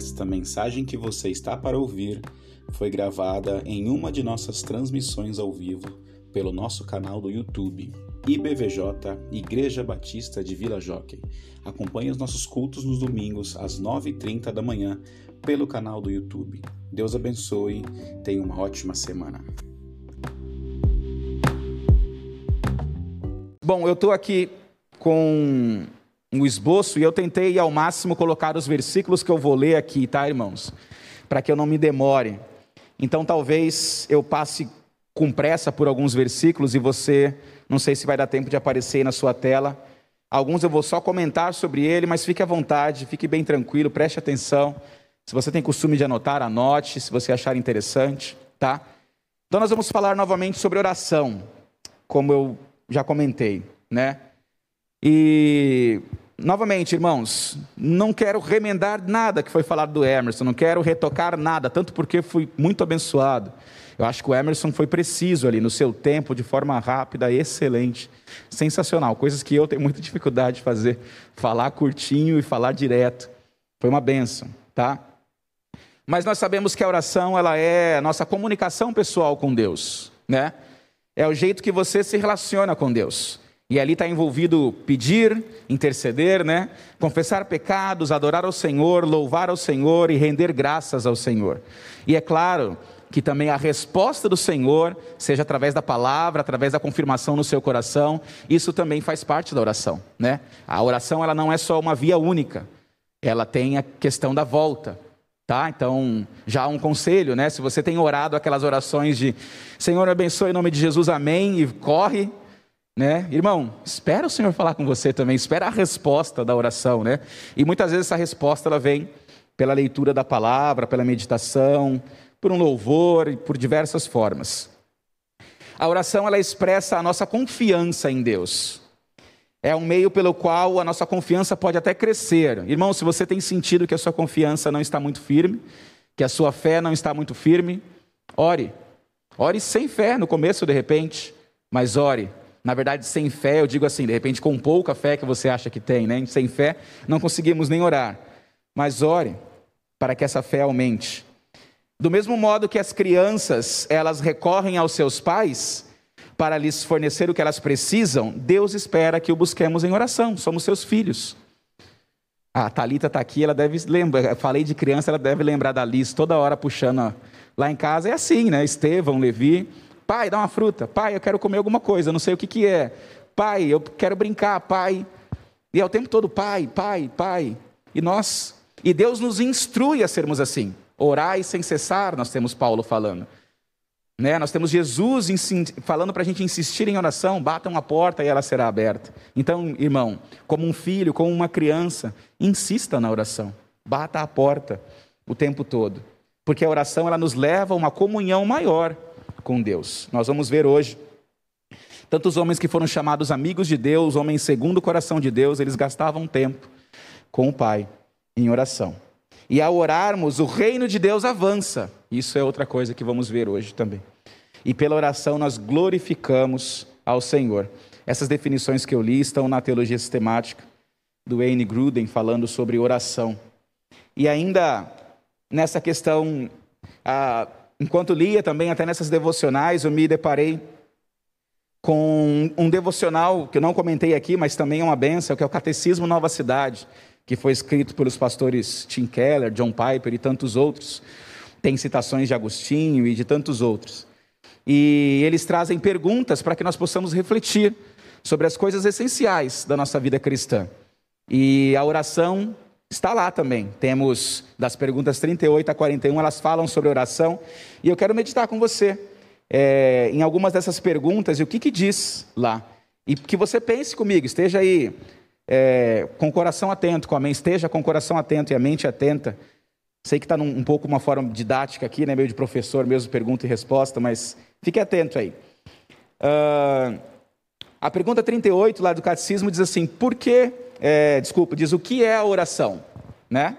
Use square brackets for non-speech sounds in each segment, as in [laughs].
Esta mensagem que você está para ouvir foi gravada em uma de nossas transmissões ao vivo pelo nosso canal do YouTube, IBVJ Igreja Batista de Vila Jockey. Acompanhe os nossos cultos nos domingos às 9h30 da manhã pelo canal do YouTube. Deus abençoe, tenha uma ótima semana. Bom, eu estou aqui com um esboço e eu tentei ao máximo colocar os versículos que eu vou ler aqui, tá, irmãos? Para que eu não me demore. Então talvez eu passe com pressa por alguns versículos e você, não sei se vai dar tempo de aparecer aí na sua tela. Alguns eu vou só comentar sobre ele, mas fique à vontade, fique bem tranquilo, preste atenção. Se você tem costume de anotar, anote, se você achar interessante, tá? Então nós vamos falar novamente sobre oração, como eu já comentei, né? E novamente, irmãos, não quero remendar nada que foi falado do Emerson, não quero retocar nada, tanto porque fui muito abençoado. Eu acho que o Emerson foi preciso ali no seu tempo, de forma rápida, excelente, sensacional. Coisas que eu tenho muita dificuldade de fazer, falar curtinho e falar direto. Foi uma benção, tá? Mas nós sabemos que a oração ela é a nossa comunicação pessoal com Deus, né? É o jeito que você se relaciona com Deus. E ali está envolvido pedir, interceder, né? Confessar pecados, adorar ao Senhor, louvar ao Senhor e render graças ao Senhor. E é claro que também a resposta do Senhor, seja através da palavra, através da confirmação no seu coração, isso também faz parte da oração, né? A oração ela não é só uma via única, ela tem a questão da volta, tá? Então, já um conselho, né? Se você tem orado aquelas orações de Senhor abençoe em nome de Jesus, amém, e corre, né? Irmão, espera o Senhor falar com você também, espera a resposta da oração, né? E muitas vezes essa resposta ela vem pela leitura da palavra, pela meditação, por um louvor e por diversas formas. A oração ela expressa a nossa confiança em Deus. É um meio pelo qual a nossa confiança pode até crescer. Irmão, se você tem sentido que a sua confiança não está muito firme, que a sua fé não está muito firme, ore. Ore sem fé no começo, de repente, mas ore. Na verdade, sem fé, eu digo assim, de repente, com pouca fé que você acha que tem, né? Sem fé, não conseguimos nem orar. Mas ore para que essa fé aumente. Do mesmo modo que as crianças, elas recorrem aos seus pais para lhes fornecer o que elas precisam, Deus espera que o busquemos em oração, somos seus filhos. A Talita está aqui, ela deve lembrar, falei de criança, ela deve lembrar da Liz toda hora puxando. Lá em casa é assim, né? Estevão, Levi, pai, dá uma fruta, pai, eu quero comer alguma coisa, não sei o que, que é. Pai, eu quero brincar, pai. E é o tempo todo, pai, pai, pai. E nós, e Deus nos instrui a sermos assim. Orai sem cessar, nós temos Paulo falando. Né? Nós temos Jesus falando para a gente insistir em oração, batam a porta e ela será aberta. Então, irmão, como um filho, como uma criança, insista na oração, bata a porta o tempo todo, porque a oração ela nos leva a uma comunhão maior com Deus. Nós vamos ver hoje tantos homens que foram chamados amigos de Deus, homens segundo o coração de Deus, eles gastavam tempo com o Pai em oração. E ao orarmos, o reino de Deus avança. Isso é outra coisa que vamos ver hoje também. E pela oração nós glorificamos ao Senhor. Essas definições que eu li estão na teologia sistemática do Wayne Gruden falando sobre oração. E ainda nessa questão, ah, enquanto lia também, até nessas devocionais, eu me deparei com um devocional que eu não comentei aqui, mas também é uma benção, que é o Catecismo Nova Cidade, que foi escrito pelos pastores Tim Keller, John Piper e tantos outros. Tem citações de Agostinho e de tantos outros. E eles trazem perguntas para que nós possamos refletir sobre as coisas essenciais da nossa vida cristã. E a oração está lá também. Temos das perguntas 38 a 41, elas falam sobre oração. E eu quero meditar com você é, em algumas dessas perguntas e o que, que diz lá. E que você pense comigo, esteja aí é, com o coração atento, com a mente, esteja com o coração atento e a mente atenta. Sei que está um pouco uma forma didática aqui, né, meio de professor mesmo, pergunta e resposta, mas fique atento aí. Uh, a pergunta 38 lá do catecismo diz assim: por que, é, desculpa, diz o que é a oração, né?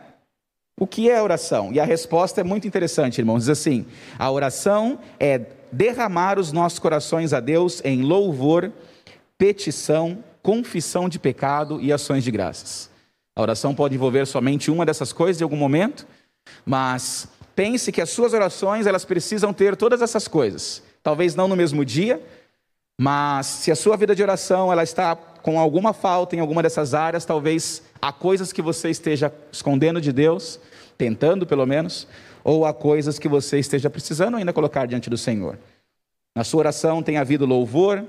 O que é a oração? E a resposta é muito interessante, irmãos. Diz assim: a oração é derramar os nossos corações a Deus em louvor, petição confissão de pecado e ações de graças. A oração pode envolver somente uma dessas coisas em algum momento, Mas pense que as suas orações, elas precisam ter todas essas coisas. Talvez não no mesmo dia, mas se a sua vida de oração ela está com alguma falta em alguma dessas áreas, talvez há coisas que você esteja escondendo de Deus, tentando pelo menos, ou há coisas que você esteja precisando ainda colocar diante do Senhor. Na sua oração tem havido louvor,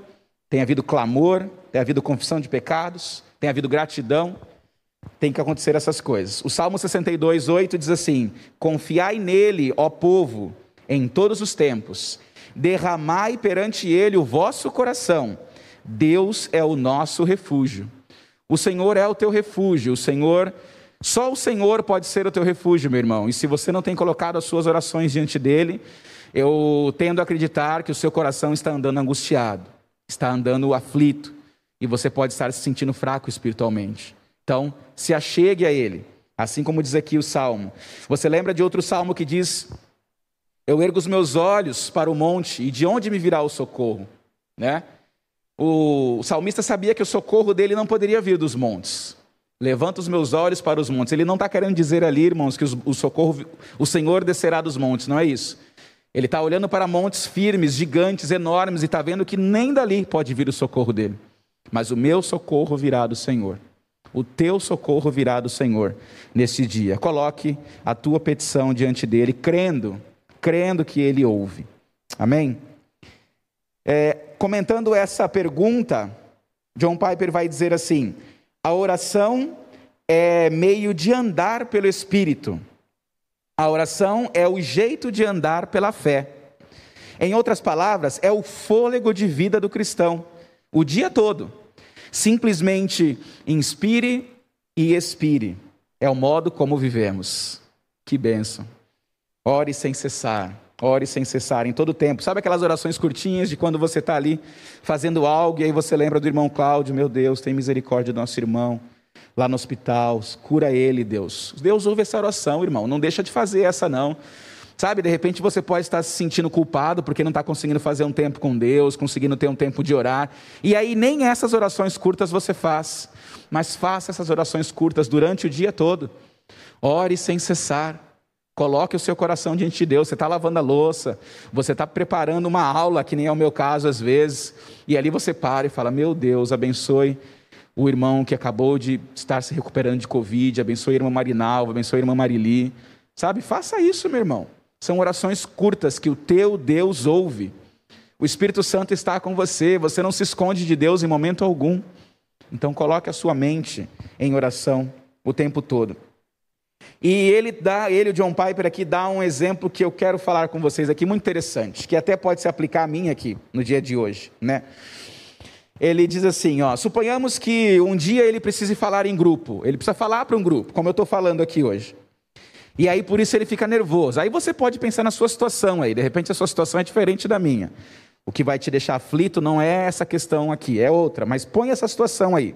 tem havido clamor, tem havido confissão de pecados, tem havido gratidão, tem que acontecer essas coisas. O Salmo 62, 8 diz assim: Confiai nele, ó povo, em todos os tempos, derramai perante ele o vosso coração. Deus é o nosso refúgio. O Senhor é o teu refúgio, o Senhor, só o Senhor pode ser o teu refúgio, meu irmão. E se você não tem colocado as suas orações diante dele, eu tendo a acreditar que o seu coração está andando angustiado está andando aflito e você pode estar se sentindo fraco espiritualmente. Então, se achegue a Ele, assim como diz aqui o salmo. Você lembra de outro salmo que diz: Eu ergo os meus olhos para o monte e de onde me virá o socorro? Né? O salmista sabia que o socorro dele não poderia vir dos montes. Levanta os meus olhos para os montes. Ele não está querendo dizer ali, irmãos, que o socorro, o Senhor descerá dos montes, não é isso. Ele está olhando para montes firmes, gigantes, enormes, e está vendo que nem dali pode vir o socorro dele. Mas o meu socorro virá do Senhor. O teu socorro virá do Senhor nesse dia. Coloque a tua petição diante dele, crendo, crendo que ele ouve. Amém? É, comentando essa pergunta, John Piper vai dizer assim: a oração é meio de andar pelo Espírito. A oração é o jeito de andar pela fé. Em outras palavras, é o fôlego de vida do cristão, o dia todo. Simplesmente inspire e expire. É o modo como vivemos. Que bênção. Ore sem cessar. Ore sem cessar em todo tempo. Sabe aquelas orações curtinhas de quando você está ali fazendo algo e aí você lembra do irmão Cláudio, meu Deus, tem misericórdia do nosso irmão lá no hospital, cura ele, Deus. Deus ouve essa oração, irmão, não deixa de fazer essa não. Sabe, de repente você pode estar se sentindo culpado porque não está conseguindo fazer um tempo com Deus, conseguindo ter um tempo de orar. E aí nem essas orações curtas você faz, mas faça essas orações curtas durante o dia todo. Ore sem cessar. Coloque o seu coração diante de Deus. Você está lavando a louça, você está preparando uma aula, que nem é o meu caso às vezes, e ali você para e fala: Meu Deus, abençoe o irmão que acabou de estar se recuperando de Covid, abençoe a irmã Marinalva, abençoe a irmã Marili. Sabe, faça isso, meu irmão. São orações curtas que o teu Deus ouve. O Espírito Santo está com você, você não se esconde de Deus em momento algum. Então coloque a sua mente em oração o tempo todo. E ele dá, ele, o John Piper aqui dá um exemplo que eu quero falar com vocês aqui muito interessante, que até pode se aplicar a mim aqui no dia de hoje, né? ele diz assim: ó, suponhamos que um dia ele precise falar em grupo, ele precisa falar para um grupo, como eu estou falando aqui hoje. E aí por isso ele fica nervoso. Aí você pode pensar na sua situação aí, de repente a sua situação é diferente da minha. O que vai te deixar aflito não é essa questão aqui, é outra, mas põe essa situação aí.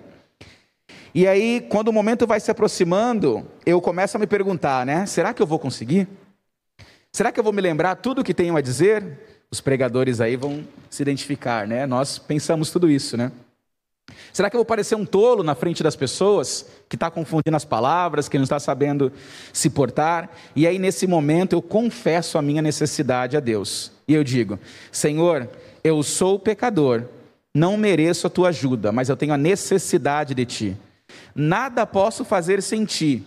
E aí, quando o momento vai se aproximando, eu começo a me perguntar, né? Será que eu vou conseguir? Será que eu vou me lembrar tudo o que tenho a dizer? os pregadores aí vão se identificar, né? Nós pensamos tudo isso, né? Será que eu vou parecer um tolo na frente das pessoas que está confundindo as palavras, que não está sabendo se portar? E aí, nesse momento, eu confesso a minha necessidade a Deus. E eu digo: Senhor, eu sou pecador, não mereço a tua ajuda, mas eu tenho a necessidade de ti. Nada posso fazer sem ti.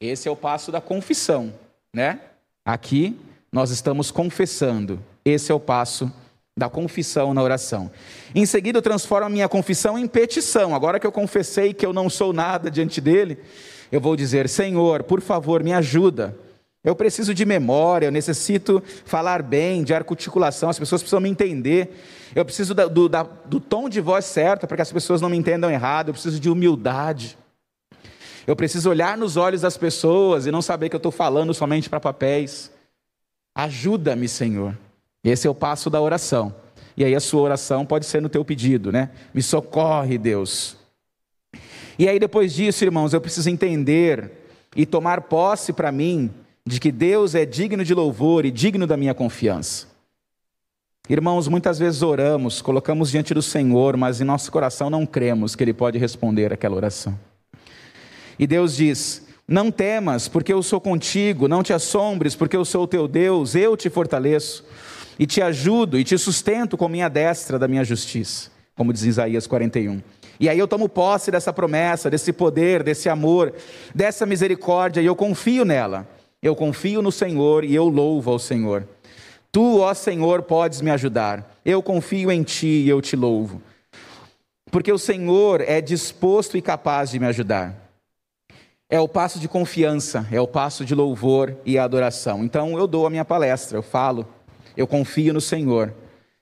Esse é o passo da confissão, né? Aqui nós estamos confessando esse é o passo da confissão na oração. Em seguida, eu transformo a minha confissão em petição. Agora que eu confessei que eu não sou nada diante dele, eu vou dizer: Senhor, por favor, me ajuda. Eu preciso de memória, eu necessito falar bem, de articulação, as pessoas precisam me entender. Eu preciso da, do, da, do tom de voz certo para que as pessoas não me entendam errado. Eu preciso de humildade. Eu preciso olhar nos olhos das pessoas e não saber que eu estou falando somente para papéis. Ajuda-me, Senhor. Esse é o passo da oração. E aí a sua oração pode ser no teu pedido, né? Me socorre, Deus. E aí depois disso, irmãos, eu preciso entender e tomar posse para mim de que Deus é digno de louvor e digno da minha confiança. Irmãos, muitas vezes oramos, colocamos diante do Senhor, mas em nosso coração não cremos que Ele pode responder aquela oração. E Deus diz: Não temas, porque eu sou contigo, não te assombres, porque eu sou o teu Deus, eu te fortaleço e te ajudo e te sustento com minha destra da minha justiça, como diz Isaías 41. E aí eu tomo posse dessa promessa, desse poder, desse amor, dessa misericórdia e eu confio nela. Eu confio no Senhor e eu louvo ao Senhor. Tu, ó Senhor, podes me ajudar. Eu confio em ti e eu te louvo. Porque o Senhor é disposto e capaz de me ajudar. É o passo de confiança, é o passo de louvor e adoração. Então eu dou a minha palestra, eu falo, eu confio no Senhor.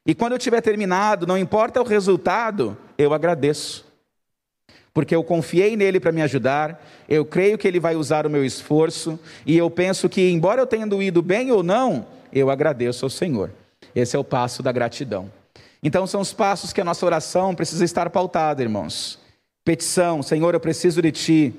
E quando eu tiver terminado, não importa o resultado, eu agradeço. Porque eu confiei nele para me ajudar, eu creio que ele vai usar o meu esforço, e eu penso que, embora eu tenha ido bem ou não, eu agradeço ao Senhor. Esse é o passo da gratidão. Então, são os passos que a nossa oração precisa estar pautada, irmãos. Petição, Senhor, eu preciso de Ti,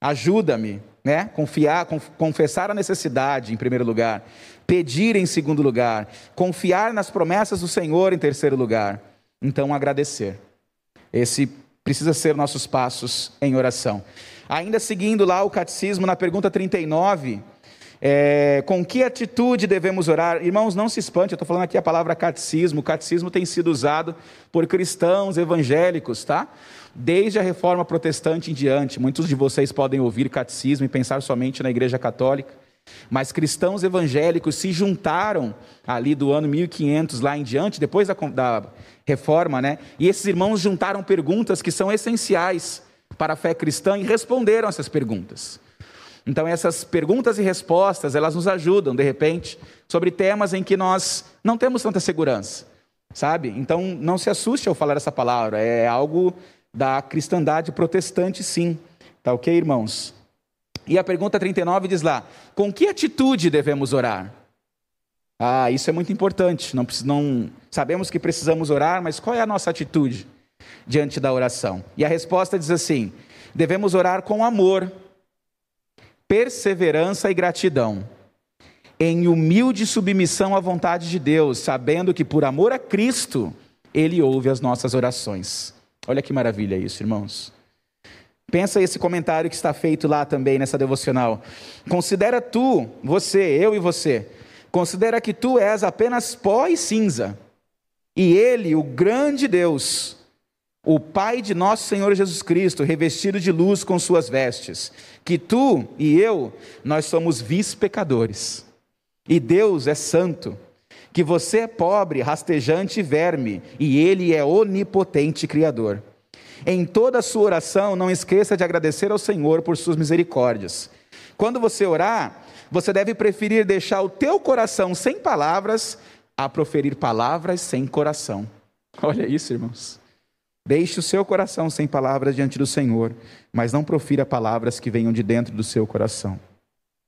ajuda-me, né? Confiar, confessar a necessidade em primeiro lugar, pedir em segundo lugar, confiar nas promessas do Senhor em terceiro lugar. Então, agradecer. Esse precisa ser nossos passos em oração. Ainda seguindo lá o catecismo, na pergunta 39, é, com que atitude devemos orar? Irmãos, não se espante, eu estou falando aqui a palavra catecismo. O catecismo tem sido usado por cristãos evangélicos, tá? Desde a reforma protestante em diante. Muitos de vocês podem ouvir catecismo e pensar somente na igreja católica. Mas cristãos evangélicos se juntaram ali do ano 1500 lá em diante, depois da, da reforma, né? E esses irmãos juntaram perguntas que são essenciais para a fé cristã e responderam essas perguntas. Então essas perguntas e respostas, elas nos ajudam, de repente, sobre temas em que nós não temos tanta segurança, sabe? Então não se assuste ao falar essa palavra, é algo da cristandade protestante, sim. Tá ok, irmãos? E a pergunta 39 diz lá: com que atitude devemos orar? Ah, isso é muito importante. Não, não sabemos que precisamos orar, mas qual é a nossa atitude diante da oração? E a resposta diz assim: devemos orar com amor, perseverança e gratidão, em humilde submissão à vontade de Deus, sabendo que por amor a Cristo ele ouve as nossas orações. Olha que maravilha isso, irmãos. Pensa esse comentário que está feito lá também nessa devocional. Considera tu, você, eu e você, considera que tu és apenas pó e cinza, e ele, o grande Deus, o Pai de nosso Senhor Jesus Cristo, revestido de luz com suas vestes, que tu e eu, nós somos vis-pecadores, e Deus é santo, que você é pobre, rastejante e verme, e Ele é onipotente Criador. Em toda a sua oração, não esqueça de agradecer ao Senhor por suas misericórdias. Quando você orar, você deve preferir deixar o teu coração sem palavras a proferir palavras sem coração. Olha isso, irmãos. Deixe o seu coração sem palavras diante do Senhor, mas não profira palavras que venham de dentro do seu coração.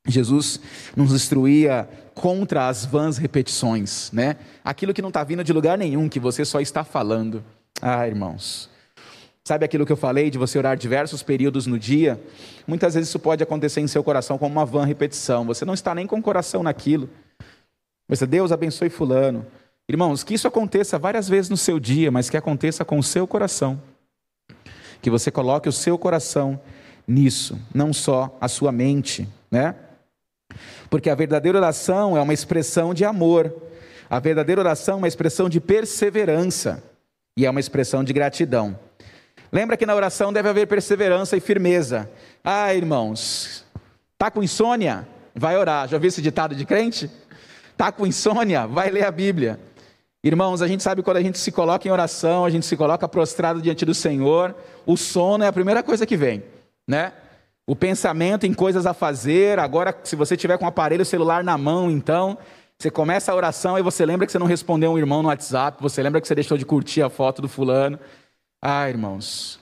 Jesus nos instruía contra as vãs repetições, né? Aquilo que não está vindo de lugar nenhum, que você só está falando. Ah, irmãos, Sabe aquilo que eu falei de você orar diversos períodos no dia? Muitas vezes isso pode acontecer em seu coração como uma vã repetição. Você não está nem com o coração naquilo. Você, Deus abençoe Fulano. Irmãos, que isso aconteça várias vezes no seu dia, mas que aconteça com o seu coração. Que você coloque o seu coração nisso, não só a sua mente, né? Porque a verdadeira oração é uma expressão de amor. A verdadeira oração é uma expressão de perseverança e é uma expressão de gratidão. Lembra que na oração deve haver perseverança e firmeza. Ah, irmãos, tá com insônia? Vai orar. Já ouviu esse ditado de crente? Tá com insônia? Vai ler a Bíblia. Irmãos, a gente sabe quando a gente se coloca em oração, a gente se coloca prostrado diante do Senhor, o sono é a primeira coisa que vem, né? O pensamento em coisas a fazer, agora se você tiver com o aparelho celular na mão, então, você começa a oração e você lembra que você não respondeu um irmão no WhatsApp, você lembra que você deixou de curtir a foto do fulano. Ah, irmãos,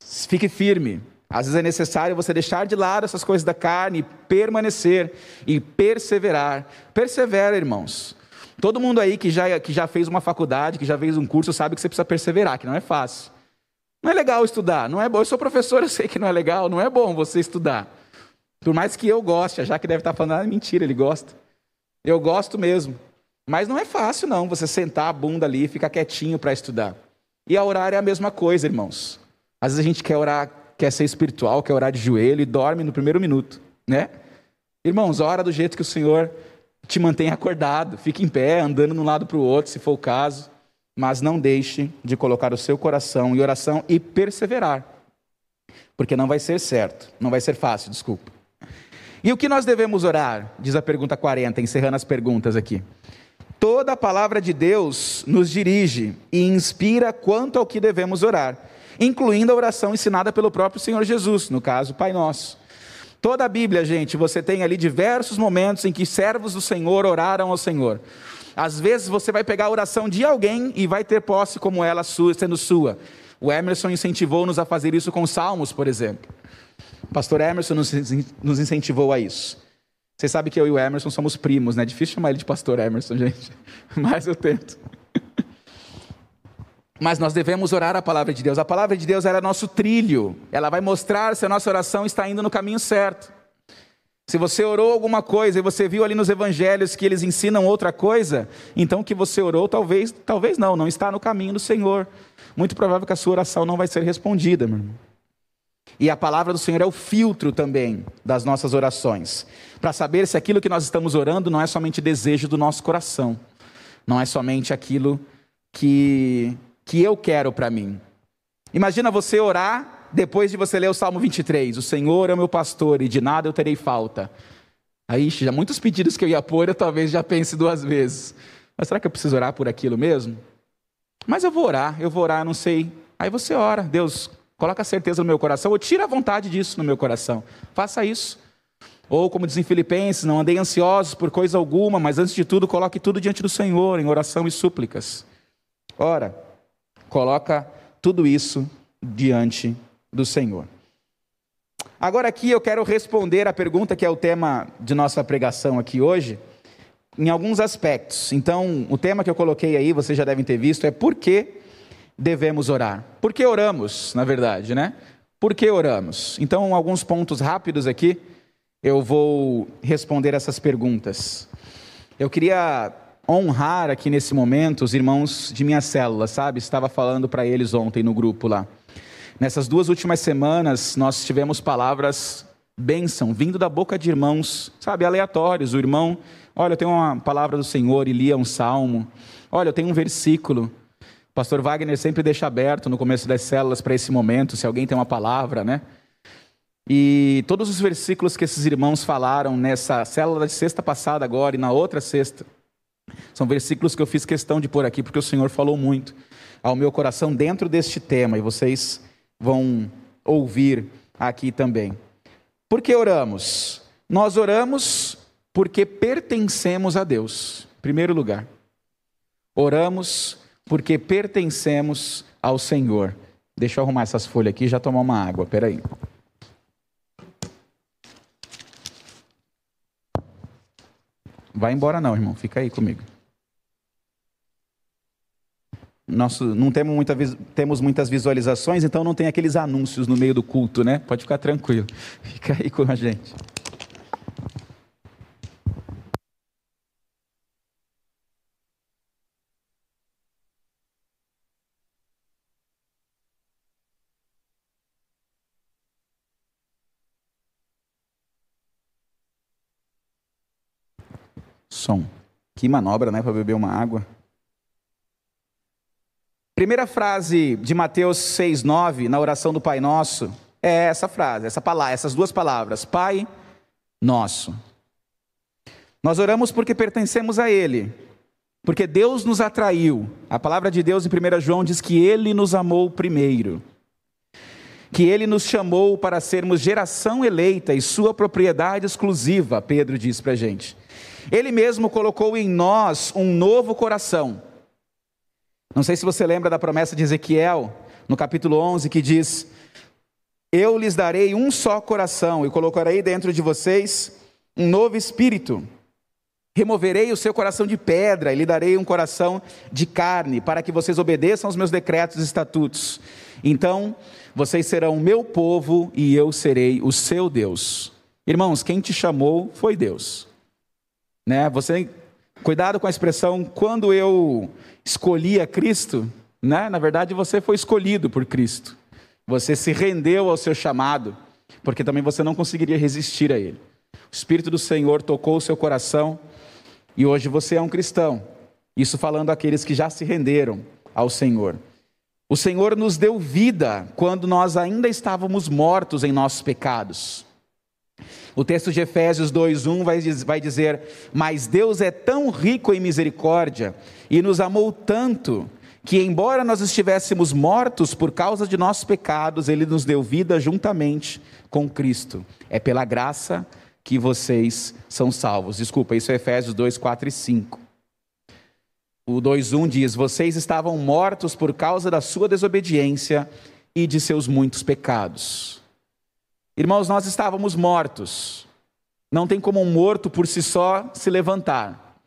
fique firme. Às vezes é necessário você deixar de lado essas coisas da carne e permanecer e perseverar. Persevera, irmãos. Todo mundo aí que já, que já fez uma faculdade, que já fez um curso, sabe que você precisa perseverar, que não é fácil. Não é legal estudar, não é bom. Eu sou professor, [laughs] eu sei que não é legal, não é bom você estudar. Por mais que eu goste, já que deve estar falando, ah, mentira, ele gosta. Eu gosto mesmo. Mas não é fácil, não, você sentar a bunda ali e ficar quietinho para estudar. E a orar é a mesma coisa, irmãos. Às vezes a gente quer orar, quer ser espiritual, quer orar de joelho e dorme no primeiro minuto, né? Irmãos, ora do jeito que o Senhor te mantém acordado, fique em pé, andando de um lado para o outro, se for o caso, mas não deixe de colocar o seu coração em oração e perseverar, porque não vai ser certo, não vai ser fácil, desculpa. E o que nós devemos orar? Diz a pergunta 40, encerrando as perguntas aqui. Toda a palavra de Deus nos dirige e inspira quanto ao que devemos orar, incluindo a oração ensinada pelo próprio Senhor Jesus, no caso, Pai Nosso. Toda a Bíblia, gente, você tem ali diversos momentos em que servos do Senhor oraram ao Senhor. Às vezes você vai pegar a oração de alguém e vai ter posse como ela sendo sua. O Emerson incentivou-nos a fazer isso com os salmos, por exemplo. O pastor Emerson nos incentivou a isso. Você sabe que eu e o Emerson somos primos, né? Difícil chamar ele de pastor Emerson, [laughs] gente. Mas eu tento. Mas nós devemos orar a palavra de Deus. A palavra de Deus é nosso trilho. Ela vai mostrar se a nossa oração está indo no caminho certo. Se você orou alguma coisa e você viu ali nos evangelhos que eles ensinam outra coisa, então o que você orou talvez, talvez não, não está no caminho do Senhor. Muito provável que a sua oração não vai ser respondida, meu irmão. E a palavra do Senhor é o filtro também das nossas orações, para saber se aquilo que nós estamos orando não é somente desejo do nosso coração, não é somente aquilo que, que eu quero para mim. Imagina você orar depois de você ler o Salmo 23: O Senhor é o meu pastor e de nada eu terei falta. Aí, já muitos pedidos que eu ia pôr, eu talvez já pense duas vezes. Mas será que eu preciso orar por aquilo mesmo? Mas eu vou orar, eu vou orar, não sei. Aí você ora, Deus, Coloca a certeza no meu coração, ou tira a vontade disso no meu coração. Faça isso. Ou, como dizem Filipenses, não andei ansiosos por coisa alguma, mas antes de tudo, coloque tudo diante do Senhor, em oração e súplicas. Ora, coloca tudo isso diante do Senhor. Agora, aqui eu quero responder a pergunta que é o tema de nossa pregação aqui hoje, em alguns aspectos. Então, o tema que eu coloquei aí, vocês já devem ter visto, é por que devemos orar? Por que oramos, na verdade, né? Por que oramos? Então, alguns pontos rápidos aqui, eu vou responder essas perguntas. Eu queria honrar aqui nesse momento os irmãos de minha célula, sabe? Estava falando para eles ontem no grupo lá. Nessas duas últimas semanas, nós tivemos palavras bênção vindo da boca de irmãos, sabe, aleatórios. O irmão, olha, eu tenho uma palavra do Senhor e lia um salmo. Olha, eu tenho um versículo. Pastor Wagner sempre deixa aberto no começo das células para esse momento, se alguém tem uma palavra, né? E todos os versículos que esses irmãos falaram nessa célula de sexta passada agora e na outra sexta, são versículos que eu fiz questão de pôr aqui, porque o Senhor falou muito ao meu coração dentro deste tema, e vocês vão ouvir aqui também. Por que oramos? Nós oramos porque pertencemos a Deus, em primeiro lugar. Oramos porque pertencemos ao Senhor. Deixa eu arrumar essas folhas aqui e já tomar uma água, peraí. Vai embora não, irmão, fica aí comigo. Nosso, não temos, muita, temos muitas visualizações, então não tem aqueles anúncios no meio do culto, né? Pode ficar tranquilo. Fica aí com a gente. Que manobra, né, para beber uma água. Primeira frase de Mateus 6:9 na oração do Pai Nosso é essa frase, essa palavra, essas duas palavras, Pai Nosso. Nós oramos porque pertencemos a Ele, porque Deus nos atraiu. A palavra de Deus em 1 João diz que Ele nos amou primeiro, que Ele nos chamou para sermos geração eleita e Sua propriedade exclusiva, Pedro diz para a gente. Ele mesmo colocou em nós um novo coração. Não sei se você lembra da promessa de Ezequiel, no capítulo 11, que diz: Eu lhes darei um só coração e colocarei dentro de vocês um novo espírito. Removerei o seu coração de pedra e lhe darei um coração de carne, para que vocês obedeçam aos meus decretos e estatutos. Então, vocês serão o meu povo e eu serei o seu Deus. Irmãos, quem te chamou foi Deus. Né? Você cuidado com a expressão quando eu escolhi a Cristo, né? Na verdade, você foi escolhido por Cristo. Você se rendeu ao seu chamado, porque também você não conseguiria resistir a ele. O Espírito do Senhor tocou o seu coração e hoje você é um cristão. Isso falando àqueles que já se renderam ao Senhor. O Senhor nos deu vida quando nós ainda estávamos mortos em nossos pecados. O texto de Efésios 2:1 vai, vai dizer: Mas Deus é tão rico em misericórdia e nos amou tanto que, embora nós estivéssemos mortos por causa de nossos pecados, Ele nos deu vida juntamente com Cristo. É pela graça que vocês são salvos. Desculpa, isso é Efésios 2, 4 e 5. O 2:1 diz: Vocês estavam mortos por causa da sua desobediência e de seus muitos pecados. Irmãos, nós estávamos mortos. Não tem como um morto por si só se levantar.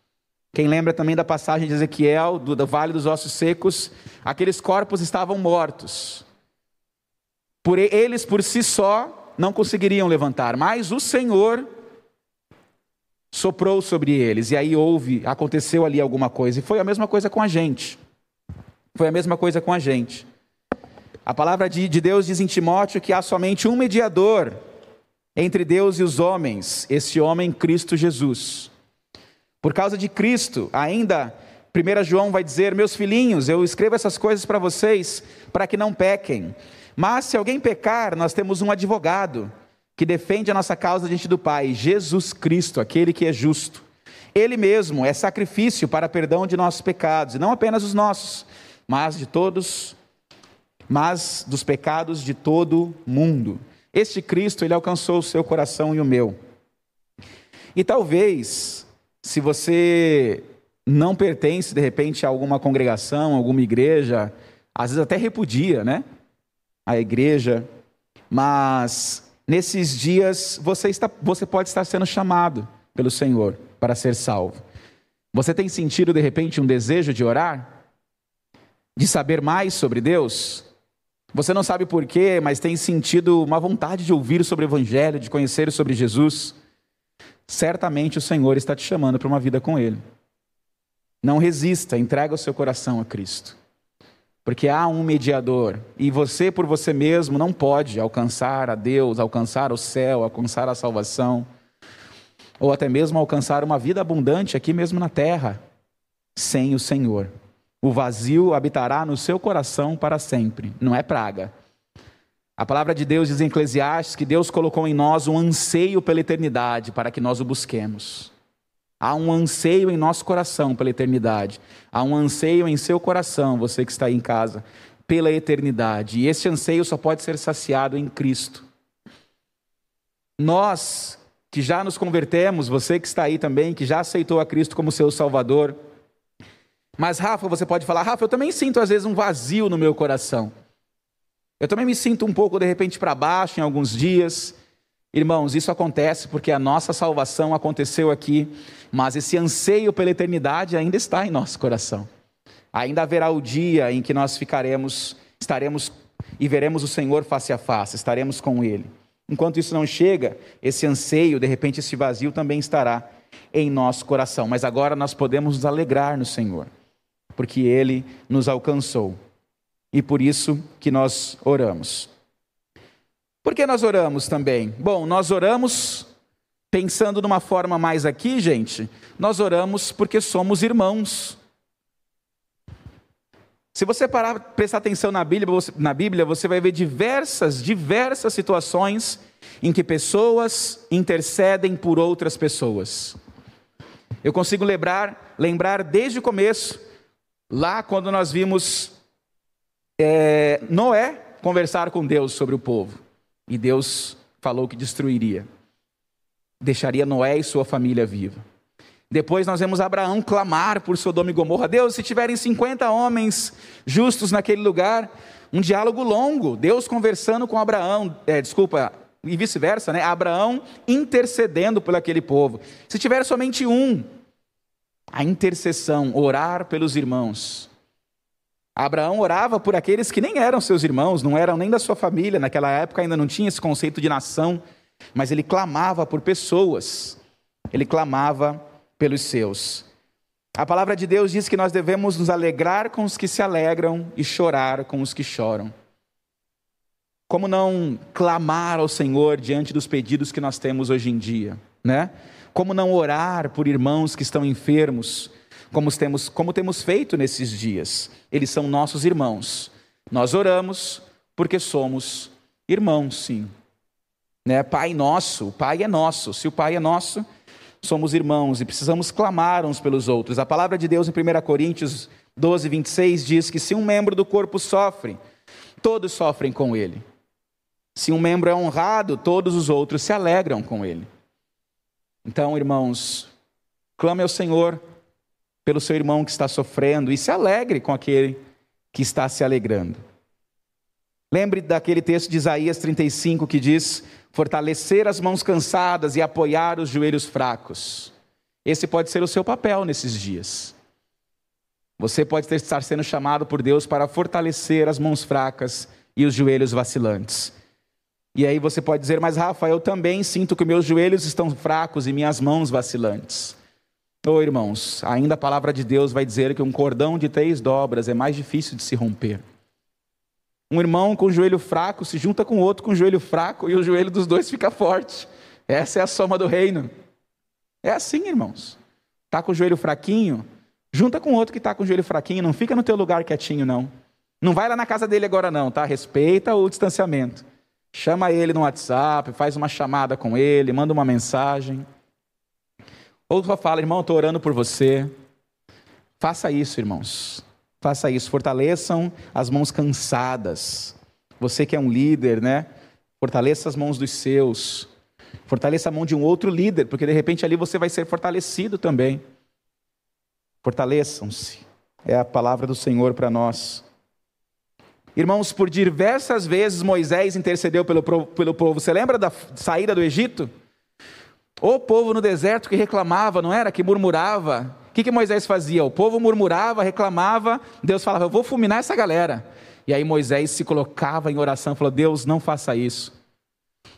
Quem lembra também da passagem de Ezequiel, do, do Vale dos Ossos Secos, aqueles corpos estavam mortos. Por eles por si só não conseguiriam levantar, mas o Senhor soprou sobre eles, e aí houve, aconteceu ali alguma coisa, e foi a mesma coisa com a gente. Foi a mesma coisa com a gente. A palavra de, de Deus diz em Timóteo que há somente um mediador entre Deus e os homens, esse homem Cristo Jesus. Por causa de Cristo, ainda 1 João vai dizer: Meus filhinhos, eu escrevo essas coisas para vocês para que não pequem. Mas se alguém pecar, nós temos um advogado que defende a nossa causa diante do Pai, Jesus Cristo, aquele que é justo. Ele mesmo é sacrifício para perdão de nossos pecados, e não apenas os nossos, mas de todos, mas dos pecados de todo mundo. Este Cristo, ele alcançou o seu coração e o meu. E talvez, se você não pertence de repente a alguma congregação, alguma igreja, às vezes até repudia, né? A igreja, mas Nesses dias, você, está, você pode estar sendo chamado pelo Senhor para ser salvo. Você tem sentido, de repente, um desejo de orar? De saber mais sobre Deus? Você não sabe porquê, mas tem sentido uma vontade de ouvir sobre o Evangelho, de conhecer sobre Jesus? Certamente o Senhor está te chamando para uma vida com Ele. Não resista, entrega o seu coração a Cristo. Porque há um mediador e você por você mesmo não pode alcançar a Deus, alcançar o céu, alcançar a salvação, ou até mesmo alcançar uma vida abundante aqui mesmo na terra, sem o Senhor. O vazio habitará no seu coração para sempre, não é praga. A palavra de Deus diz em Eclesiastes que Deus colocou em nós um anseio pela eternidade para que nós o busquemos. Há um anseio em nosso coração pela eternidade. Há um anseio em seu coração, você que está aí em casa, pela eternidade. E esse anseio só pode ser saciado em Cristo. Nós que já nos convertemos, você que está aí também, que já aceitou a Cristo como seu Salvador. Mas, Rafa, você pode falar, Rafa, eu também sinto às vezes um vazio no meu coração. Eu também me sinto um pouco, de repente, para baixo em alguns dias. Irmãos, isso acontece porque a nossa salvação aconteceu aqui, mas esse anseio pela eternidade ainda está em nosso coração. Ainda haverá o dia em que nós ficaremos, estaremos e veremos o Senhor face a face, estaremos com Ele. Enquanto isso não chega, esse anseio, de repente esse vazio também estará em nosso coração. Mas agora nós podemos nos alegrar no Senhor, porque Ele nos alcançou. E por isso que nós oramos. Por que nós oramos também? Bom, nós oramos pensando numa forma mais aqui, gente, nós oramos porque somos irmãos. Se você parar prestar atenção na Bíblia, você, na Bíblia, você vai ver diversas, diversas situações em que pessoas intercedem por outras pessoas. Eu consigo lembrar, lembrar desde o começo, lá quando nós vimos é, Noé conversar com Deus sobre o povo. E Deus falou que destruiria. Deixaria Noé e sua família viva. Depois nós vemos Abraão clamar por Sodoma e Gomorra. Deus, se tiverem 50 homens justos naquele lugar, um diálogo longo, Deus conversando com Abraão, é, desculpa, e vice-versa, né? Abraão intercedendo por aquele povo. Se tiver somente um, a intercessão, orar pelos irmãos. Abraão orava por aqueles que nem eram seus irmãos, não eram nem da sua família, naquela época ainda não tinha esse conceito de nação, mas ele clamava por pessoas, ele clamava pelos seus. A palavra de Deus diz que nós devemos nos alegrar com os que se alegram e chorar com os que choram. Como não clamar ao Senhor diante dos pedidos que nós temos hoje em dia, né? Como não orar por irmãos que estão enfermos, como temos, como temos feito nesses dias? Eles são nossos irmãos. Nós oramos porque somos irmãos, sim. Né? Pai nosso, o Pai é nosso. Se o Pai é nosso, somos irmãos e precisamos clamar uns pelos outros. A palavra de Deus em 1 Coríntios 12, 26 diz que se um membro do corpo sofre, todos sofrem com ele. Se um membro é honrado, todos os outros se alegram com ele. Então, irmãos, clame ao Senhor pelo seu irmão que está sofrendo e se alegre com aquele que está se alegrando. Lembre daquele texto de Isaías 35 que diz: fortalecer as mãos cansadas e apoiar os joelhos fracos. Esse pode ser o seu papel nesses dias. Você pode estar sendo chamado por Deus para fortalecer as mãos fracas e os joelhos vacilantes. E aí você pode dizer, mas Rafa, eu também sinto que meus joelhos estão fracos e minhas mãos vacilantes. Ô oh, irmãos, ainda a palavra de Deus vai dizer que um cordão de três dobras é mais difícil de se romper. Um irmão com o joelho fraco se junta com outro com o joelho fraco e o joelho dos dois fica forte. Essa é a soma do reino. É assim, irmãos. Tá com o joelho fraquinho, junta com outro que está com o joelho fraquinho, não fica no teu lugar quietinho não. Não vai lá na casa dele agora não, tá? Respeita o distanciamento. Chama ele no WhatsApp, faz uma chamada com ele, manda uma mensagem. Ou fala, irmão, estou orando por você. Faça isso, irmãos. Faça isso. Fortaleçam as mãos cansadas. Você que é um líder, né? Fortaleça as mãos dos seus. Fortaleça a mão de um outro líder, porque de repente ali você vai ser fortalecido também. Fortaleçam-se. É a palavra do Senhor para nós. Irmãos, por diversas vezes Moisés intercedeu pelo, pelo povo. Você lembra da saída do Egito? O povo no deserto que reclamava, não era? Que murmurava. O que, que Moisés fazia? O povo murmurava, reclamava. Deus falava: Eu vou fulminar essa galera. E aí Moisés se colocava em oração falou: Deus, não faça isso.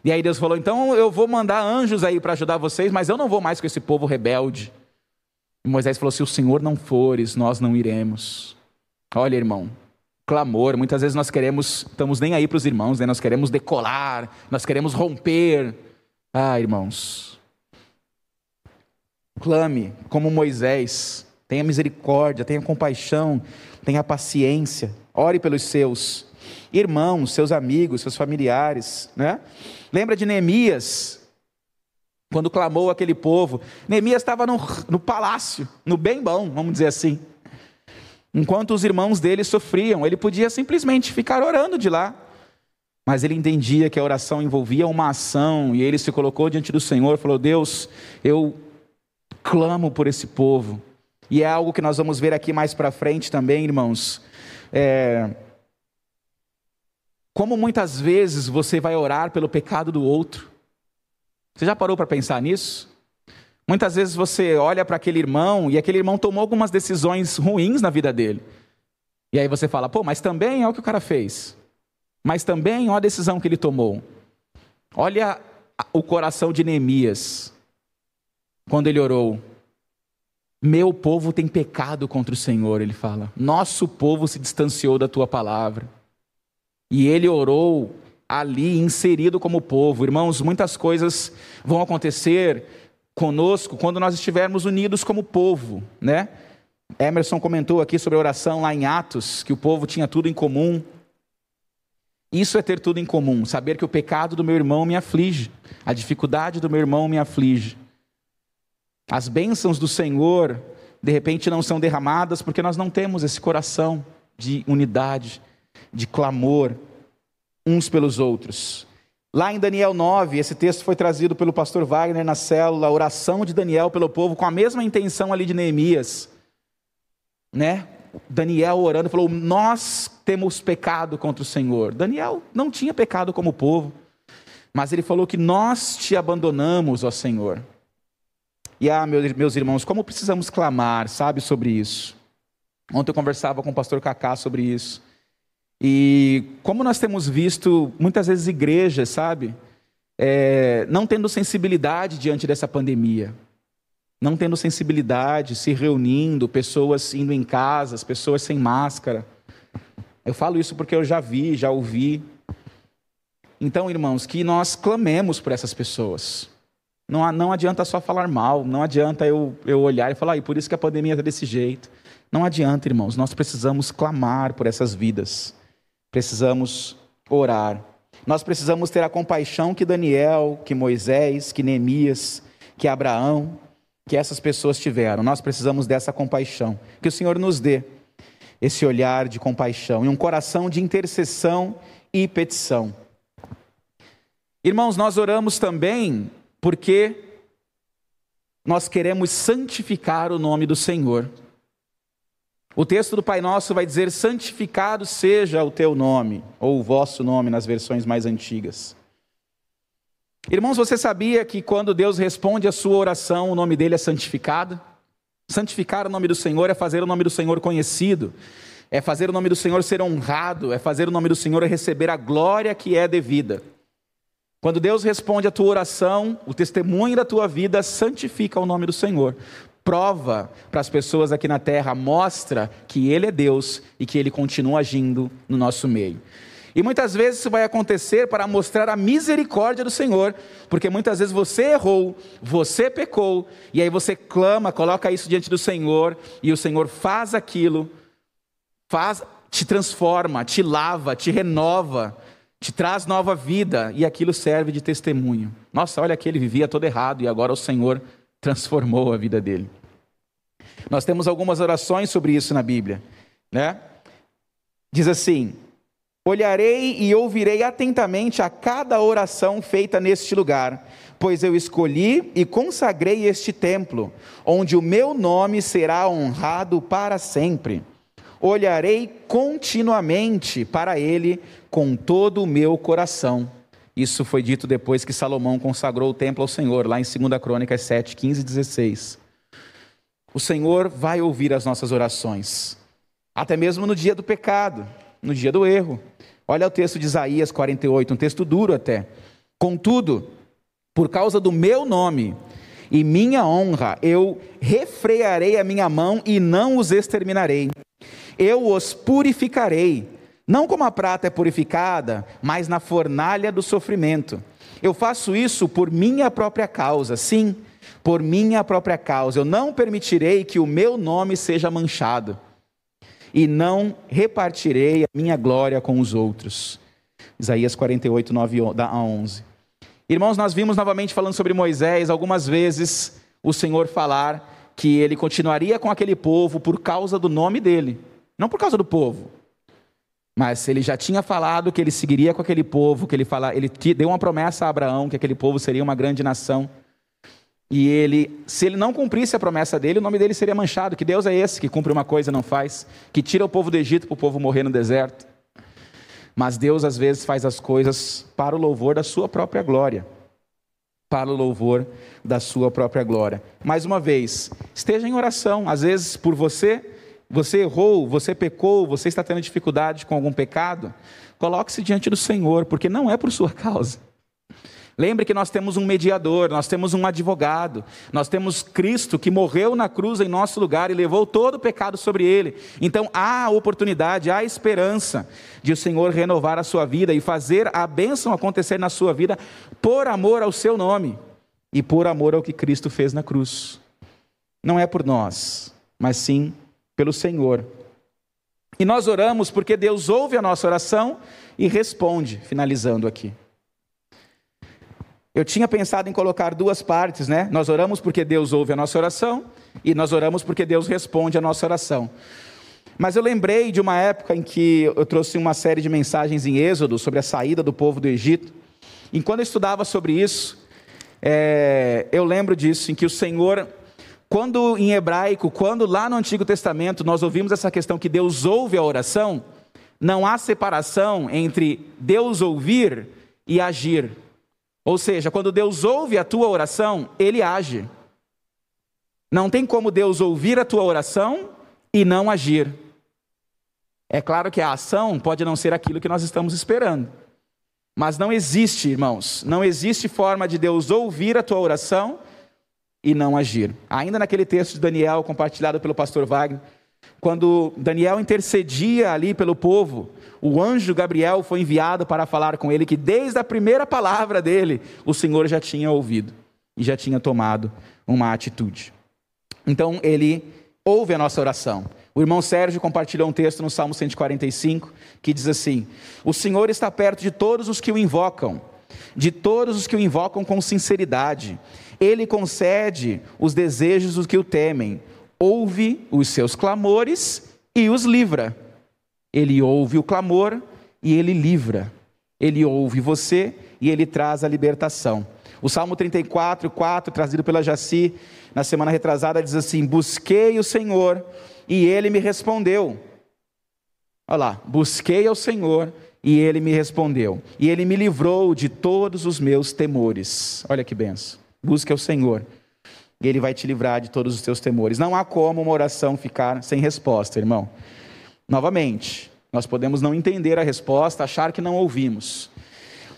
E aí Deus falou: Então eu vou mandar anjos aí para ajudar vocês, mas eu não vou mais com esse povo rebelde. E Moisés falou: Se o Senhor não fores, nós não iremos. Olha, irmão, clamor. Muitas vezes nós queremos, estamos nem aí para os irmãos, né? nós queremos decolar, nós queremos romper. Ah, irmãos, clame como Moisés, tenha misericórdia, tenha compaixão, tenha paciência, ore pelos seus irmãos, seus amigos, seus familiares, né? Lembra de Neemias, quando clamou aquele povo. Neemias estava no, no palácio, no bem bom, vamos dizer assim. Enquanto os irmãos dele sofriam, ele podia simplesmente ficar orando de lá. Mas ele entendia que a oração envolvia uma ação e ele se colocou diante do Senhor e falou: Deus, eu clamo por esse povo. E é algo que nós vamos ver aqui mais para frente também, irmãos. É... Como muitas vezes você vai orar pelo pecado do outro. Você já parou para pensar nisso? Muitas vezes você olha para aquele irmão e aquele irmão tomou algumas decisões ruins na vida dele. E aí você fala, pô, mas também é o que o cara fez. Mas também olha a decisão que ele tomou. Olha o coração de Neemias, quando ele orou. Meu povo tem pecado contra o Senhor, ele fala. Nosso povo se distanciou da tua palavra. E ele orou ali, inserido como povo. Irmãos, muitas coisas vão acontecer conosco quando nós estivermos unidos como povo, né? Emerson comentou aqui sobre a oração lá em Atos, que o povo tinha tudo em comum. Isso é ter tudo em comum, saber que o pecado do meu irmão me aflige, a dificuldade do meu irmão me aflige. As bênçãos do Senhor, de repente, não são derramadas porque nós não temos esse coração de unidade, de clamor uns pelos outros. Lá em Daniel 9, esse texto foi trazido pelo pastor Wagner na célula, oração de Daniel pelo povo, com a mesma intenção ali de Neemias. Né? Daniel orando falou: Nós temos pecado contra o Senhor. Daniel não tinha pecado como povo, mas ele falou que nós te abandonamos, ó Senhor. E ah, meus irmãos, como precisamos clamar, sabe, sobre isso. Ontem eu conversava com o pastor Cacá sobre isso. E como nós temos visto muitas vezes igrejas, sabe, é, não tendo sensibilidade diante dessa pandemia, não tendo sensibilidade, se reunindo, pessoas indo em casas, pessoas sem máscara. Eu falo isso porque eu já vi, já ouvi. então, irmãos, que nós clamemos por essas pessoas. Não, não adianta só falar mal, não adianta eu, eu olhar e falar, e por isso que a pandemia está desse jeito. Não adianta, irmãos, nós precisamos clamar por essas vidas, precisamos orar. Nós precisamos ter a compaixão que Daniel, que Moisés, que Neemias, que Abraão, que essas pessoas tiveram. Nós precisamos dessa compaixão. Que o Senhor nos dê esse olhar de compaixão e um coração de intercessão e petição. Irmãos, nós oramos também porque nós queremos santificar o nome do Senhor. O texto do Pai Nosso vai dizer: santificado seja o teu nome, ou o vosso nome nas versões mais antigas. Irmãos, você sabia que quando Deus responde a sua oração, o nome dele é santificado? Santificar o nome do Senhor é fazer o nome do Senhor conhecido, é fazer o nome do Senhor ser honrado, é fazer o nome do Senhor receber a glória que é devida. Quando Deus responde a tua oração, o testemunho da tua vida santifica o nome do Senhor. Prova para as pessoas aqui na terra, mostra que Ele é Deus e que Ele continua agindo no nosso meio. E muitas vezes isso vai acontecer para mostrar a misericórdia do Senhor, porque muitas vezes você errou, você pecou, e aí você clama, coloca isso diante do Senhor, e o Senhor faz aquilo, faz, te transforma, te lava, te renova, te traz nova vida e aquilo serve de testemunho. Nossa, olha que ele vivia todo errado e agora o Senhor transformou a vida dele. Nós temos algumas orações sobre isso na Bíblia, né? Diz assim: Olharei e ouvirei atentamente a cada oração feita neste lugar, pois eu escolhi e consagrei este templo, onde o meu nome será honrado para sempre olharei continuamente para ele com todo o meu coração. Isso foi dito depois que Salomão consagrou o templo ao Senhor, lá em 2 Crônicas 7, 15 e 16. O Senhor vai ouvir as nossas orações, até mesmo no dia do pecado, no dia do erro. Olha o texto de Isaías 48, um texto duro até. Contudo, por causa do meu nome e minha honra, eu refrearei a minha mão e não os exterminarei eu os purificarei, não como a prata é purificada, mas na fornalha do sofrimento. Eu faço isso por minha própria causa, sim, por minha própria causa. Eu não permitirei que o meu nome seja manchado, e não repartirei a minha glória com os outros. Isaías 48, 9 a 11. Irmãos, nós vimos novamente falando sobre Moisés, algumas vezes o Senhor falar que ele continuaria com aquele povo por causa do nome dele. Não por causa do povo. Mas ele já tinha falado que ele seguiria com aquele povo, que ele fala, ele deu uma promessa a Abraão que aquele povo seria uma grande nação. E ele, se ele não cumprisse a promessa dele, o nome dele seria manchado. Que Deus é esse que cumpre uma coisa e não faz, que tira o povo do Egito para o povo morrer no deserto. Mas Deus às vezes faz as coisas para o louvor da sua própria glória. Para o louvor da sua própria glória. Mais uma vez, esteja em oração, às vezes por você, você errou, você pecou, você está tendo dificuldade com algum pecado, coloque-se diante do Senhor, porque não é por sua causa. Lembre que nós temos um mediador, nós temos um advogado, nós temos Cristo que morreu na cruz em nosso lugar e levou todo o pecado sobre ele. Então há oportunidade, há esperança de o Senhor renovar a sua vida e fazer a bênção acontecer na sua vida por amor ao seu nome e por amor ao que Cristo fez na cruz. Não é por nós, mas sim pelo Senhor. E nós oramos porque Deus ouve a nossa oração e responde, finalizando aqui. Eu tinha pensado em colocar duas partes, né? Nós oramos porque Deus ouve a nossa oração e nós oramos porque Deus responde a nossa oração. Mas eu lembrei de uma época em que eu trouxe uma série de mensagens em Êxodo sobre a saída do povo do Egito. E quando eu estudava sobre isso, é, eu lembro disso, em que o Senhor quando em hebraico, quando lá no Antigo Testamento nós ouvimos essa questão que Deus ouve a oração, não há separação entre Deus ouvir e agir. Ou seja, quando Deus ouve a tua oração, ele age. Não tem como Deus ouvir a tua oração e não agir. É claro que a ação pode não ser aquilo que nós estamos esperando. Mas não existe, irmãos, não existe forma de Deus ouvir a tua oração e não agir. Ainda naquele texto de Daniel, compartilhado pelo pastor Wagner, Quando Daniel intercedia ali pelo povo, o anjo Gabriel foi enviado para falar com ele que desde a primeira palavra dele, o Senhor já tinha ouvido e já tinha tomado uma atitude. Então ele ouve a nossa oração. O irmão Sérgio compartilhou um texto no Salmo 145 que diz assim: O Senhor está perto de todos os que o invocam, de todos os que o invocam com sinceridade. Ele concede os desejos dos que o temem, ouve os seus clamores e os livra. Ele ouve o clamor e ele livra. Ele ouve você e ele traz a libertação. O Salmo 34, 4, trazido pela Jaci, na semana retrasada, diz assim: Busquei o Senhor e ele me respondeu. Olha lá, busquei ao Senhor e ele me respondeu. E ele me livrou de todos os meus temores. Olha que benção. Busque ao Senhor e ele vai te livrar de todos os teus temores. Não há como uma oração ficar sem resposta, irmão. Novamente, nós podemos não entender a resposta, achar que não ouvimos.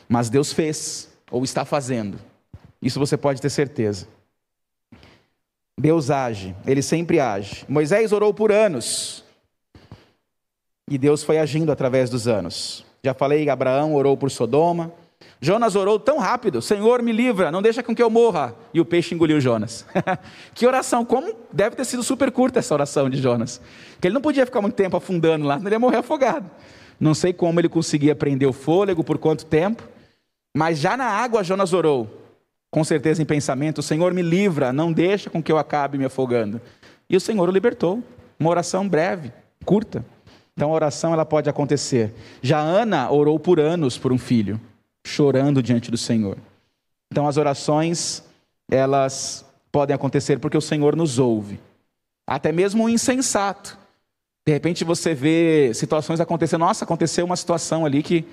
Mas Deus fez ou está fazendo. Isso você pode ter certeza. Deus age, ele sempre age. Moisés orou por anos. E Deus foi agindo através dos anos. Já falei Abraão orou por Sodoma. Jonas orou tão rápido: Senhor, me livra, não deixa com que eu morra. E o peixe engoliu Jonas. [laughs] que oração, como deve ter sido super curta essa oração de Jonas. Que ele não podia ficar muito tempo afundando lá, ele ia morrer afogado. Não sei como ele conseguia prender o fôlego, por quanto tempo. Mas já na água Jonas orou com certeza em pensamento: Senhor, me livra, não deixa com que eu acabe me afogando. E o Senhor o libertou. Uma oração breve, curta. Então a oração ela pode acontecer. Já Ana orou por anos por um filho, chorando diante do Senhor. Então as orações elas podem acontecer porque o Senhor nos ouve. Até mesmo um insensato. De repente você vê situações acontecendo. Nossa, aconteceu uma situação ali que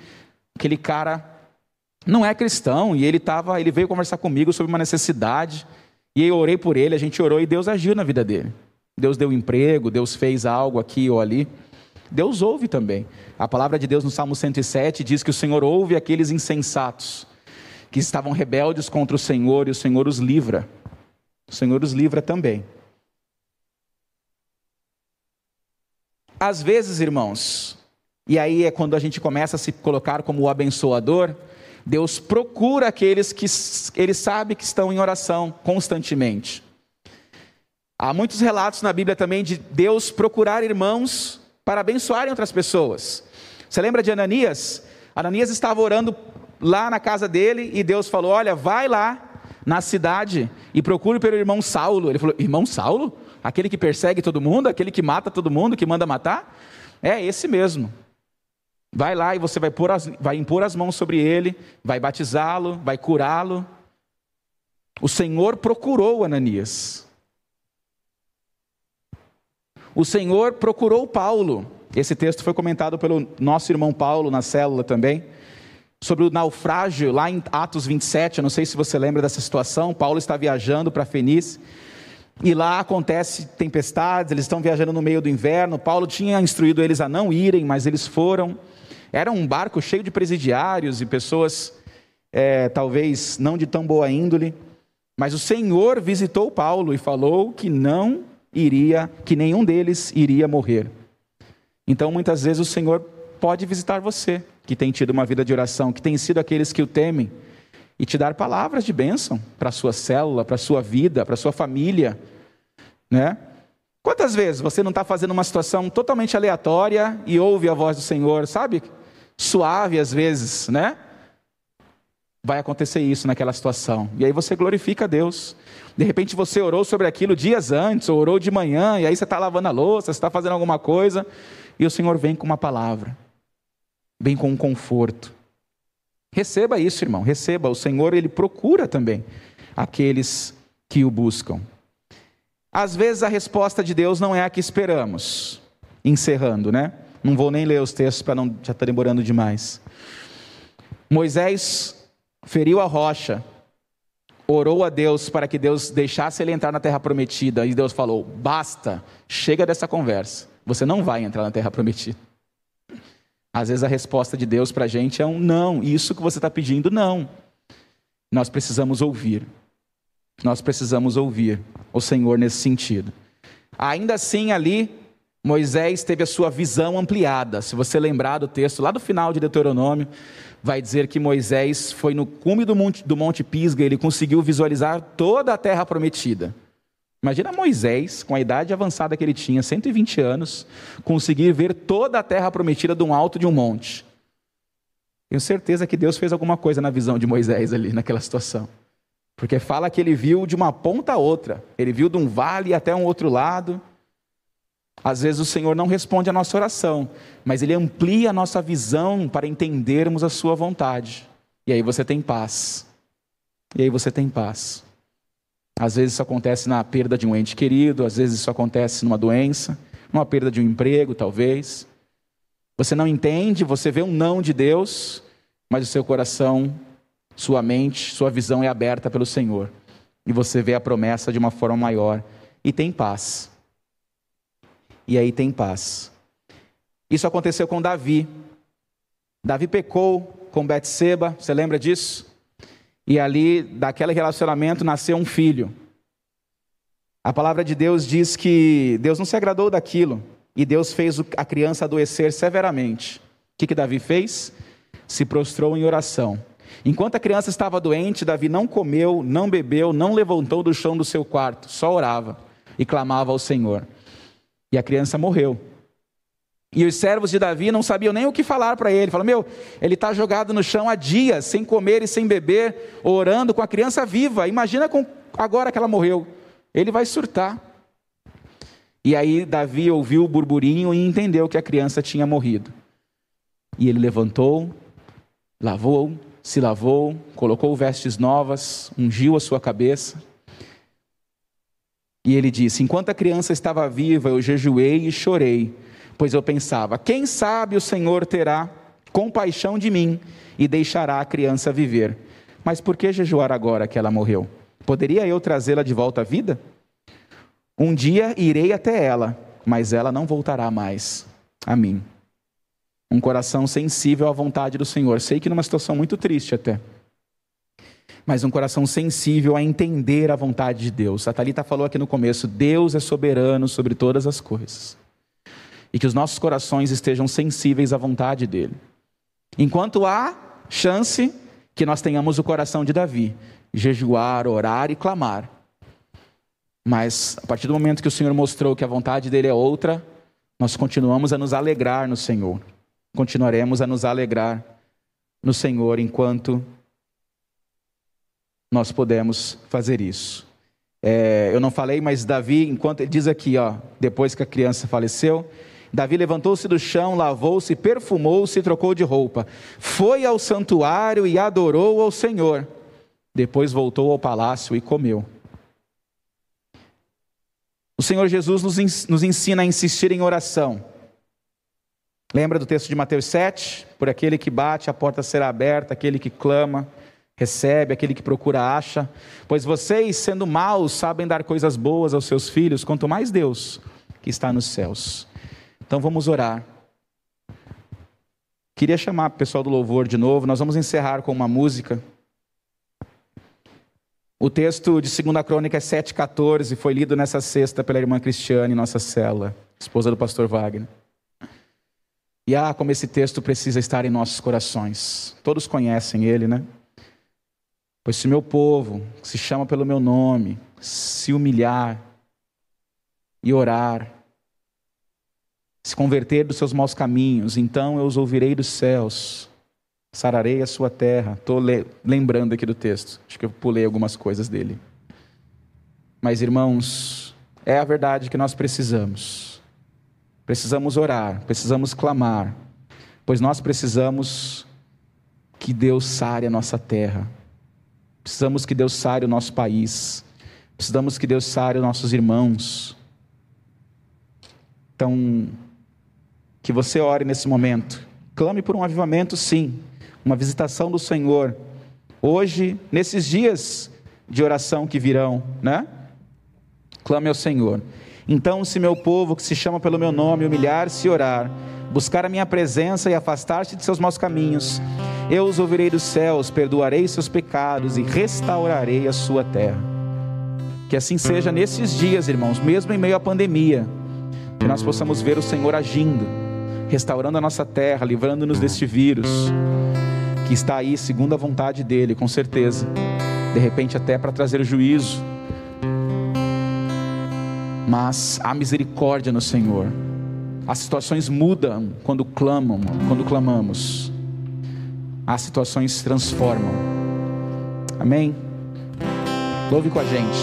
aquele cara não é cristão e ele tava, ele veio conversar comigo sobre uma necessidade e eu orei por ele, a gente orou e Deus agiu na vida dele. Deus deu emprego, Deus fez algo aqui ou ali. Deus ouve também. A palavra de Deus no Salmo 107 diz que o Senhor ouve aqueles insensatos que estavam rebeldes contra o Senhor e o Senhor os livra. O Senhor os livra também. Às vezes, irmãos, e aí é quando a gente começa a se colocar como o abençoador, Deus procura aqueles que ele sabe que estão em oração constantemente. Há muitos relatos na Bíblia também de Deus procurar irmãos para abençoarem outras pessoas. Você lembra de Ananias? Ananias estava orando lá na casa dele e Deus falou: Olha, vai lá na cidade e procure pelo irmão Saulo. Ele falou: Irmão Saulo? Aquele que persegue todo mundo, aquele que mata todo mundo, que manda matar? É esse mesmo. Vai lá e você vai, as, vai impor as mãos sobre ele, vai batizá-lo, vai curá-lo. O Senhor procurou Ananias. O Senhor procurou Paulo. Esse texto foi comentado pelo nosso irmão Paulo na célula também. Sobre o naufrágio, lá em Atos 27, eu não sei se você lembra dessa situação. Paulo está viajando para Fenice e lá acontece tempestades, eles estão viajando no meio do inverno. Paulo tinha instruído eles a não irem, mas eles foram. Era um barco cheio de presidiários e pessoas, é, talvez não de tão boa índole, mas o Senhor visitou Paulo e falou que não iria, que nenhum deles iria morrer. Então, muitas vezes, o Senhor pode visitar você, que tem tido uma vida de oração, que tem sido aqueles que o temem, e te dar palavras de bênção para a sua célula, para a sua vida, para a sua família, né? Quantas vezes você não está fazendo uma situação totalmente aleatória e ouve a voz do Senhor, sabe? suave às vezes, né? Vai acontecer isso naquela situação. E aí você glorifica a Deus. De repente você orou sobre aquilo dias antes, ou orou de manhã, e aí você está lavando a louça, você está fazendo alguma coisa, e o Senhor vem com uma palavra, vem com um conforto. Receba isso, irmão, receba. O Senhor, Ele procura também aqueles que o buscam. Às vezes a resposta de Deus não é a que esperamos. Encerrando, né? Não vou nem ler os textos para não já estar tá demorando demais. Moisés feriu a rocha, orou a Deus para que Deus deixasse ele entrar na terra prometida, e Deus falou: basta, chega dessa conversa, você não vai entrar na terra prometida. Às vezes a resposta de Deus para a gente é um não, isso que você está pedindo, não. Nós precisamos ouvir, nós precisamos ouvir o Senhor nesse sentido. Ainda assim, ali, Moisés teve a sua visão ampliada. Se você lembrar do texto lá do final de Deuteronômio, vai dizer que Moisés foi no cume do monte, do monte Pisga, ele conseguiu visualizar toda a terra prometida. Imagina Moisés, com a idade avançada que ele tinha, 120 anos, conseguir ver toda a terra prometida de um alto de um monte. Tenho certeza que Deus fez alguma coisa na visão de Moisés ali, naquela situação. Porque fala que ele viu de uma ponta a outra, ele viu de um vale até um outro lado. Às vezes o Senhor não responde a nossa oração, mas Ele amplia a nossa visão para entendermos a Sua vontade. E aí você tem paz. E aí você tem paz. Às vezes isso acontece na perda de um ente querido, às vezes isso acontece numa doença, numa perda de um emprego, talvez. Você não entende, você vê um não de Deus, mas o seu coração, sua mente, sua visão é aberta pelo Senhor. E você vê a promessa de uma forma maior e tem paz e aí tem paz. Isso aconteceu com Davi. Davi pecou com Betseba, você lembra disso? E ali, daquele relacionamento, nasceu um filho. A palavra de Deus diz que Deus não se agradou daquilo e Deus fez a criança adoecer severamente. O que, que Davi fez? Se prostrou em oração. Enquanto a criança estava doente, Davi não comeu, não bebeu, não levantou do chão do seu quarto, só orava e clamava ao Senhor. E a criança morreu. E os servos de Davi não sabiam nem o que falar para ele. Falaram: Meu, ele está jogado no chão há dias, sem comer e sem beber, orando com a criança viva. Imagina com, agora que ela morreu. Ele vai surtar. E aí Davi ouviu o burburinho e entendeu que a criança tinha morrido. E ele levantou, lavou, se lavou, colocou vestes novas, ungiu a sua cabeça e ele disse: Enquanto a criança estava viva, eu jejuei e chorei, pois eu pensava: quem sabe o Senhor terá compaixão de mim e deixará a criança viver. Mas por que jejuar agora que ela morreu? Poderia eu trazê-la de volta à vida? Um dia irei até ela, mas ela não voltará mais a mim. Um coração sensível à vontade do Senhor. Sei que numa situação muito triste até mas um coração sensível a entender a vontade de Deus. A Thalita falou aqui no começo: Deus é soberano sobre todas as coisas. E que os nossos corações estejam sensíveis à vontade dele. Enquanto há chance que nós tenhamos o coração de Davi, jejuar, orar e clamar. Mas a partir do momento que o Senhor mostrou que a vontade dele é outra, nós continuamos a nos alegrar no Senhor. Continuaremos a nos alegrar no Senhor enquanto nós podemos fazer isso. É, eu não falei, mas Davi, enquanto ele diz aqui, ó, depois que a criança faleceu, Davi levantou-se do chão, lavou-se, perfumou-se trocou de roupa. Foi ao santuário e adorou ao Senhor. Depois voltou ao palácio e comeu. O Senhor Jesus nos ensina a insistir em oração. Lembra do texto de Mateus 7? Por aquele que bate, a porta será aberta, aquele que clama, recebe, aquele que procura acha. Pois vocês, sendo maus, sabem dar coisas boas aos seus filhos, quanto mais Deus que está nos céus. Então vamos orar. Queria chamar o pessoal do louvor de novo, nós vamos encerrar com uma música. O texto de 2 Crônica é 7,14, foi lido nessa sexta pela irmã Cristiane, nossa cela, esposa do pastor Wagner. E ah, como esse texto precisa estar em nossos corações. Todos conhecem ele, né? Pois se meu povo, que se chama pelo meu nome, se humilhar e orar, se converter dos seus maus caminhos, então eu os ouvirei dos céus, sararei a sua terra. Estou lembrando aqui do texto, acho que eu pulei algumas coisas dele. Mas, irmãos, é a verdade que nós precisamos. Precisamos orar, precisamos clamar, pois nós precisamos que Deus sare a nossa terra Precisamos que Deus sare o nosso país. Precisamos que Deus sare os nossos irmãos. Então, que você ore nesse momento. Clame por um avivamento, sim. Uma visitação do Senhor. Hoje, nesses dias de oração que virão, né? Clame ao Senhor. Então, se meu povo, que se chama pelo meu nome, humilhar-se e orar, buscar a minha presença e afastar-se de seus maus caminhos, eu os ouvirei dos céus, perdoarei seus pecados e restaurarei a sua terra. Que assim seja nesses dias, irmãos, mesmo em meio à pandemia. Que nós possamos ver o Senhor agindo, restaurando a nossa terra, livrando-nos deste vírus, que está aí segundo a vontade dEle, com certeza. De repente, até para trazer juízo. Mas há misericórdia no Senhor. As situações mudam quando clamam, quando clamamos. As situações transformam. Amém? Louve com a gente.